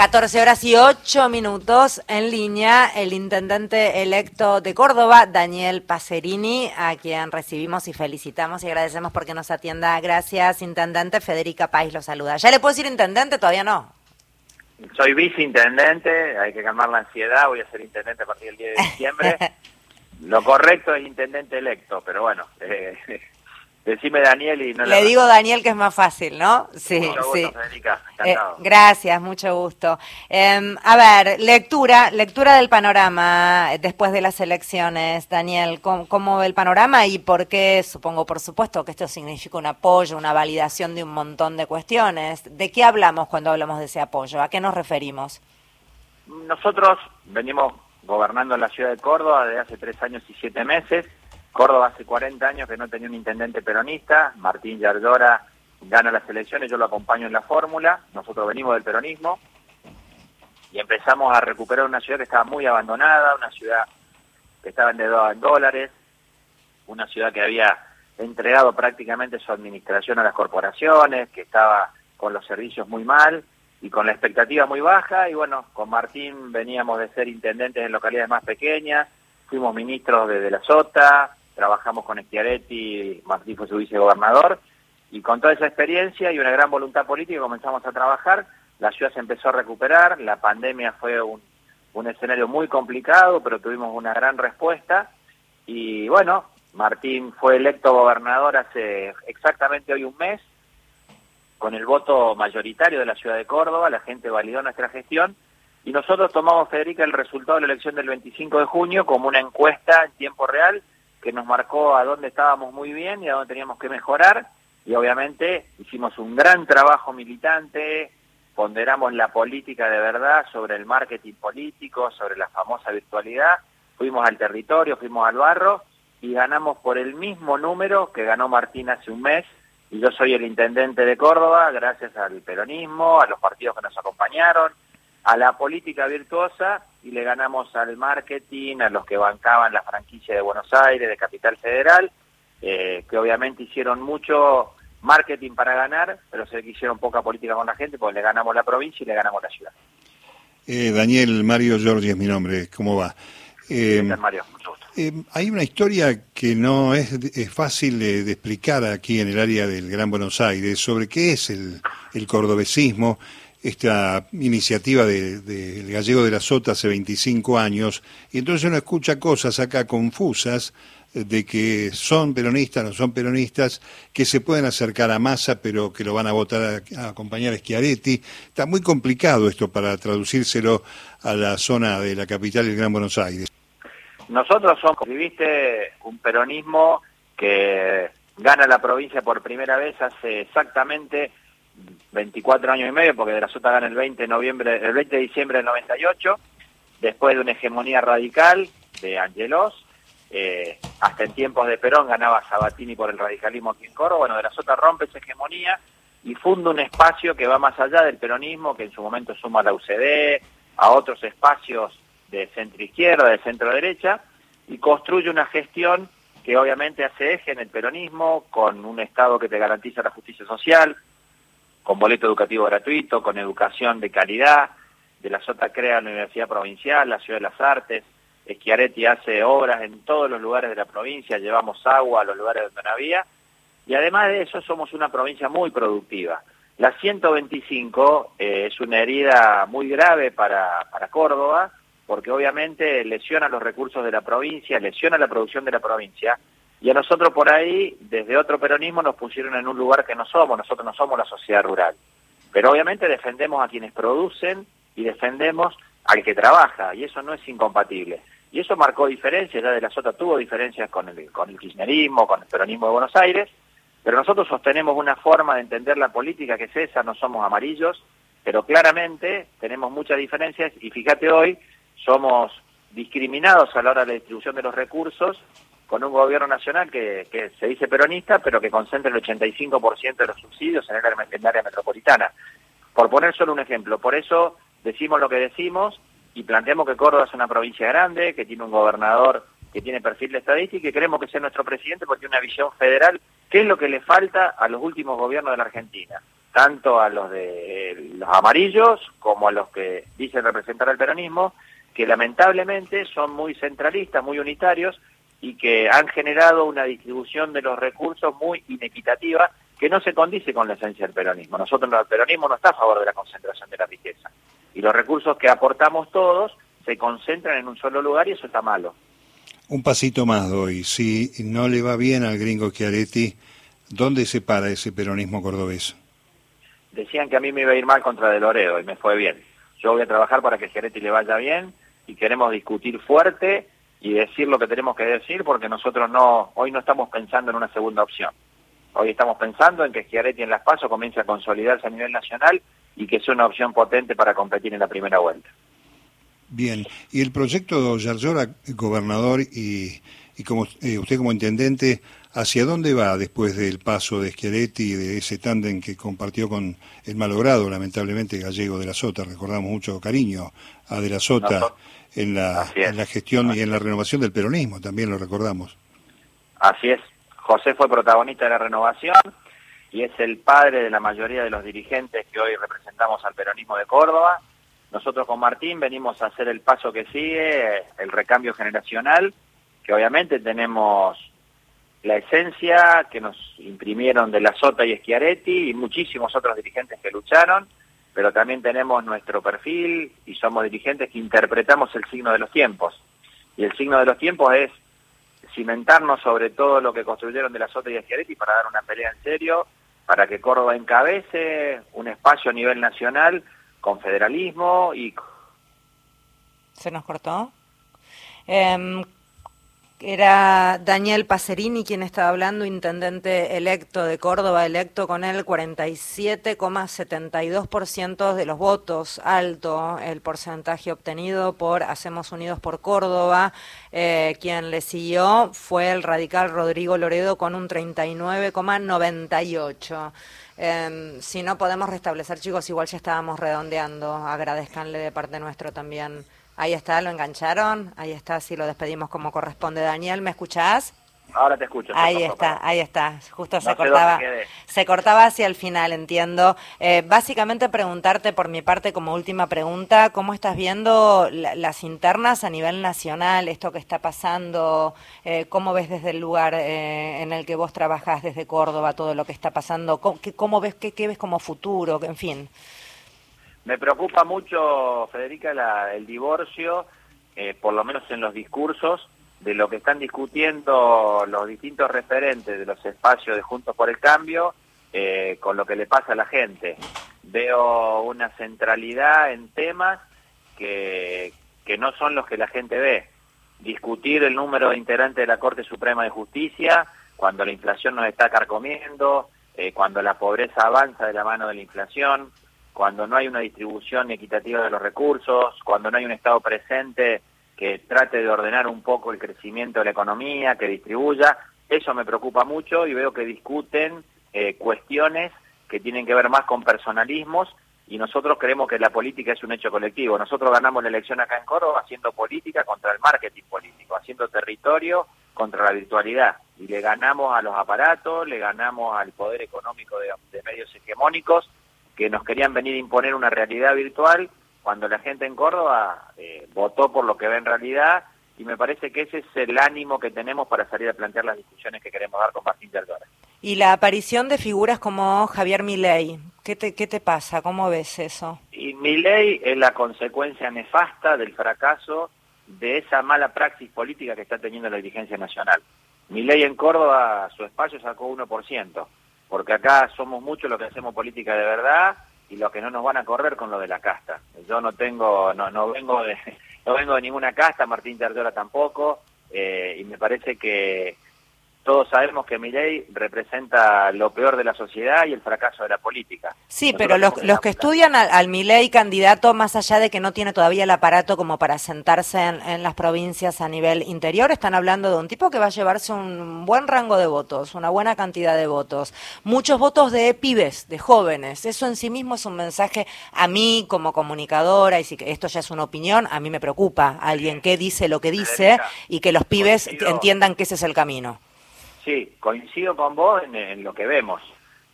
14 horas y 8 minutos en línea el intendente electo de Córdoba, Daniel Pacerini, a quien recibimos y felicitamos y agradecemos porque nos atienda. Gracias, intendente. Federica País lo saluda. ¿Ya le puedo decir intendente? Todavía no. Soy viceintendente, hay que calmar la ansiedad, voy a ser intendente a partir del 10 de diciembre. lo correcto es intendente electo, pero bueno, eh, Decime Daniel y no Le digo Daniel que es más fácil, ¿no? Sí, mucho sí. Federica, eh, gracias, mucho gusto. Em, a ver, lectura, lectura del panorama después de las elecciones, Daniel. ¿cómo, ve el panorama y por qué? Supongo, por supuesto, que esto significa un apoyo, una validación de un montón de cuestiones. ¿De qué hablamos cuando hablamos de ese apoyo? ¿A qué nos referimos? Nosotros venimos gobernando la ciudad de Córdoba desde hace tres años y siete meses Córdoba hace 40 años que no tenía un intendente peronista, Martín Yardora gana las elecciones, yo lo acompaño en la fórmula, nosotros venimos del peronismo y empezamos a recuperar una ciudad que estaba muy abandonada, una ciudad que estaba endeudada en dólares, una ciudad que había entregado prácticamente su administración a las corporaciones, que estaba con los servicios muy mal y con la expectativa muy baja y bueno, con Martín veníamos de ser intendentes en localidades más pequeñas, fuimos ministros de, de la Sota, trabajamos con Schiaretti, Martín fue su vicegobernador, y con toda esa experiencia y una gran voluntad política comenzamos a trabajar, la ciudad se empezó a recuperar, la pandemia fue un, un escenario muy complicado, pero tuvimos una gran respuesta, y bueno, Martín fue electo gobernador hace exactamente hoy un mes, con el voto mayoritario de la ciudad de Córdoba, la gente validó nuestra gestión, y nosotros tomamos, Federica, el resultado de la elección del 25 de junio como una encuesta en tiempo real, que nos marcó a dónde estábamos muy bien y a dónde teníamos que mejorar. Y obviamente hicimos un gran trabajo militante, ponderamos la política de verdad sobre el marketing político, sobre la famosa virtualidad, fuimos al territorio, fuimos al barro y ganamos por el mismo número que ganó Martín hace un mes. Y yo soy el intendente de Córdoba gracias al peronismo, a los partidos que nos acompañaron, a la política virtuosa y le ganamos al marketing, a los que bancaban la franquicia de Buenos Aires, de Capital Federal, eh, que obviamente hicieron mucho marketing para ganar, pero se hicieron poca política con la gente porque le ganamos la provincia y le ganamos la ciudad. Eh, Daniel, Mario Giorgi es mi nombre, ¿cómo va? Eh, Mario, mucho gusto. Eh, hay una historia que no es, fácil de, explicar aquí en el área del Gran Buenos Aires sobre qué es el, el cordobesismo esta iniciativa del de, gallego de la Sota hace 25 años, y entonces uno escucha cosas acá confusas eh, de que son peronistas, no son peronistas, que se pueden acercar a Massa, pero que lo van a votar a, acompañar a Schiaretti. Está muy complicado esto para traducírselo a la zona de la capital del Gran Buenos Aires. Nosotros somos, viviste, un peronismo que gana la provincia por primera vez hace exactamente 24 años y medio, porque de la Sota gana el 20 de, noviembre, el 20 de diciembre del 98, después de una hegemonía radical de Angelos, eh, hasta en tiempos de Perón ganaba Sabatini por el radicalismo aquí en Coro, bueno, de la Sota rompe esa hegemonía y funda un espacio que va más allá del peronismo, que en su momento suma a la UCD, a otros espacios de centro izquierda, de centro derecha, y construye una gestión que obviamente hace eje en el peronismo, con un Estado que te garantiza la justicia social, con boleto educativo gratuito, con educación de calidad. De la Sota crea la Universidad Provincial, la Ciudad de las Artes. Schiaretti hace obras en todos los lugares de la provincia, llevamos agua a los lugares donde no había. Y además de eso somos una provincia muy productiva. La 125 eh, es una herida muy grave para, para Córdoba, porque obviamente lesiona los recursos de la provincia, lesiona la producción de la provincia, y a nosotros por ahí, desde otro peronismo, nos pusieron en un lugar que no somos, nosotros no somos la sociedad rural. Pero obviamente defendemos a quienes producen y defendemos al que trabaja, y eso no es incompatible. Y eso marcó diferencias, ya de la Sota tuvo diferencias con el, con el kirchnerismo, con el peronismo de Buenos Aires, pero nosotros sostenemos una forma de entender la política que es esa, no somos amarillos, pero claramente tenemos muchas diferencias y fíjate hoy, somos discriminados a la hora de la distribución de los recursos con un gobierno nacional que, se dice peronista, pero que concentra el 85% de los subsidios en el, área metropolitana. Por poner solo un ejemplo, por eso decimos lo que decimos y planteamos que Córdoba es una provincia grande, que tiene un gobernador que tiene perfil de estadística y que queremos que sea nuestro presidente porque tiene una visión federal, que es lo que le falta a los últimos gobiernos de la Argentina. tanto a los de los amarillos como a los que dicen representar al peronismo, que lamentablemente son muy centralistas, muy unitarios y que han generado una distribución de los recursos muy inequitativa que no se condice con la esencia del peronismo. Nosotros, el peronismo no está a favor de la concentración de la riqueza. Y los recursos que aportamos todos se concentran en un solo lugar y eso está malo. Un pasito más doy. Si no le va bien al gringo Chiaretti, ¿dónde se para ese peronismo cordobés? Decían que a mí me iba a ir mal contra De Loredo y me fue bien. Yo voy a trabajar para que Chiaretti le vaya bien y queremos discutir fuerte y decir lo que tenemos que decir porque nosotros no hoy no estamos pensando en una segunda opción. Hoy estamos pensando en que Schiaretti en Las Paso comience a consolidarse a nivel nacional y que sea una opción potente para competir en la primera vuelta. Bien, y el proyecto Yarlora, gobernador, y, y como eh, usted como intendente, ¿hacia dónde va después del paso de Schiaretti y de ese tándem que compartió con el malogrado, lamentablemente, gallego de la Sota? Recordamos mucho cariño a de la Sota en la, en la gestión y en la renovación del peronismo, también lo recordamos. Así es, José fue protagonista de la renovación y es el padre de la mayoría de los dirigentes que hoy representamos al peronismo de Córdoba. Nosotros con Martín venimos a hacer el paso que sigue, el recambio generacional, que obviamente tenemos la esencia que nos imprimieron de la Sota y Schiaretti y muchísimos otros dirigentes que lucharon, pero también tenemos nuestro perfil y somos dirigentes que interpretamos el signo de los tiempos. Y el signo de los tiempos es cimentarnos sobre todo lo que construyeron de la Sota y Schiaretti para dar una pelea en serio, para que Córdoba encabece un espacio a nivel nacional con federalismo y... ¿Se nos cortó? Eh, era Daniel Pacerini quien estaba hablando, intendente electo de Córdoba, electo con el 47,72% de los votos, alto el porcentaje obtenido por Hacemos Unidos por Córdoba. Eh, quien le siguió fue el radical Rodrigo Loredo con un 39,98%. Em, si no podemos restablecer, chicos, igual ya estábamos redondeando. Agradezcanle de parte nuestro también Ahí está, lo engancharon. Ahí está, si lo despedimos como corresponde. Daniel, ¿me escuchás? Ahora te escucho. Ahí está, ahí está. Justo se cortaba, se cortaba hacia el final, entiendo. Eh, básicamente preguntarte por mi parte como última pregunta, ¿cómo estás viendo las internas a nivel nacional, esto que está pasando? Eh, ¿Cómo ves desde el lugar eh, en el que vos trabajás desde Córdoba todo lo que está pasando? ¿Cómo, ves, qué, qué ves como futuro? En fin. Me preocupa mucho, Federica, el divorcio, eh, por lo menos en los discursos, de lo que están discutiendo los distintos referentes de los espacios de Juntos por el Cambio eh, con lo que le pasa a la gente. Veo una centralidad en temas que, que no son los que la gente ve. Discutir el número de integrantes de la Corte Suprema de Justicia cuando la inflación nos está carcomiendo, eh, cuando la pobreza avanza de la mano de la inflación, cuando no hay una distribución equitativa de los recursos, cuando no hay un Estado presente que trate de ordenar un poco el crecimiento de la economía, que distribuya, eso me preocupa mucho y veo que discuten eh, cuestiones que tienen que ver más con personalismos y nosotros creemos que la política es un hecho colectivo. Nosotros ganamos la elección acá en Córdoba haciendo política contra el marketing político, haciendo territorio contra la virtualidad. Y le ganamos a los aparatos, le ganamos al poder económico de medios hegemónicos que nos querían venir a imponer una realidad virtual cuando la gente en Córdoba eh, votó por lo que ve en realidad y me parece que ese es el ánimo que tenemos para salir a plantear las discusiones que queremos dar con Martín Dora. Y la aparición de figuras como Javier Milei, ¿qué te, qué te pasa? ¿Cómo ves eso? Y Milei es la consecuencia nefasta del fracaso de esa mala praxis política que está teniendo la dirigencia nacional. Milei en Córdoba, su espacio sacó 1% porque acá somos muchos los que hacemos política de verdad y los que no nos van a correr con lo de la casta. Yo no tengo, no, no vengo de, no vengo de ninguna casta, Martín Terrola tampoco, eh, y me parece que todos sabemos que Milei representa lo peor de la sociedad y el fracaso de la política. Sí, pero los, que estudian al, al, Milei candidato, más allá de que no tiene todavía el aparato como para sentarse en, las provincias a nivel interior, están hablando de un tipo que va a llevarse un buen rango de votos, una buena cantidad de votos, muchos votos de pibes, de jóvenes. Eso en sí mismo es un mensaje a mí como comunicadora, y si esto ya es una opinión, a mí me preocupa alguien que dice lo que dice y que los pibes entiendan que ese es el camino. Sí, coincido con vos en, lo que vemos.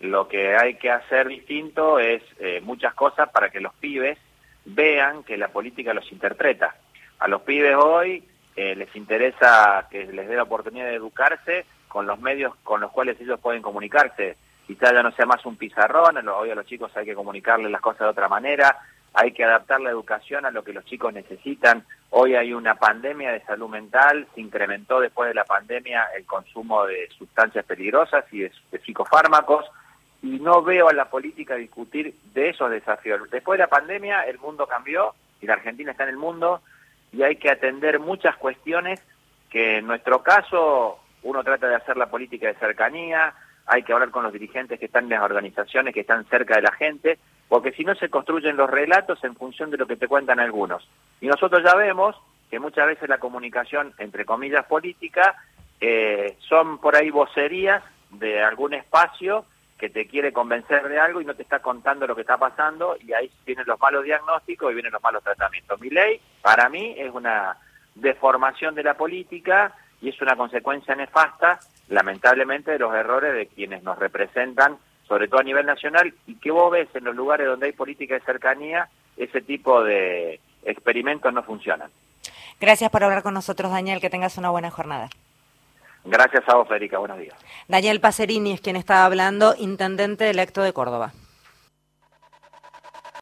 lo que hay que hacer distinto es eh, muchas cosas para que los pibes vean que la política los interpreta. A los pibes hoy eh, les interesa que les dé la oportunidad de educarse con los medios con los cuales ellos pueden comunicarse. Quizá ya no sea más un pizarrón, hoy a los chicos hay que comunicarles las cosas de otra manera, hay que adaptar la educación a lo que los chicos necesitan. Hoy hay una pandemia de salud mental, se incrementó después de la pandemia el consumo de sustancias peligrosas y de, psicofármacos y no veo a la política discutir de esos desafíos. Después de la pandemia el mundo cambió y la Argentina está en el mundo y hay que atender muchas cuestiones que en nuestro caso uno trata de hacer la política de cercanía, hay que hablar con los dirigentes que están en las organizaciones, que están cerca de la gente, porque si no se construyen los relatos en función de lo que te cuentan algunos. Y nosotros ya vemos que muchas veces la comunicación, entre comillas, política, eh, son por ahí vocerías de algún espacio que te quiere convencer de algo y no te está contando lo que está pasando y ahí vienen los malos diagnósticos y vienen los malos tratamientos. Mi ley, para mí, es una deformación de la política y es una consecuencia nefasta, lamentablemente, de los errores de quienes nos representan, sobre todo a nivel nacional, y que vos ves en los lugares donde hay política de cercanía, ese tipo de experimentos no funcionan. Gracias por hablar con nosotros, Daniel, que tengas una buena jornada. Gracias a vos, Federica. Buenos días. Daniel Pacerini es quien estaba hablando, intendente electo de Córdoba.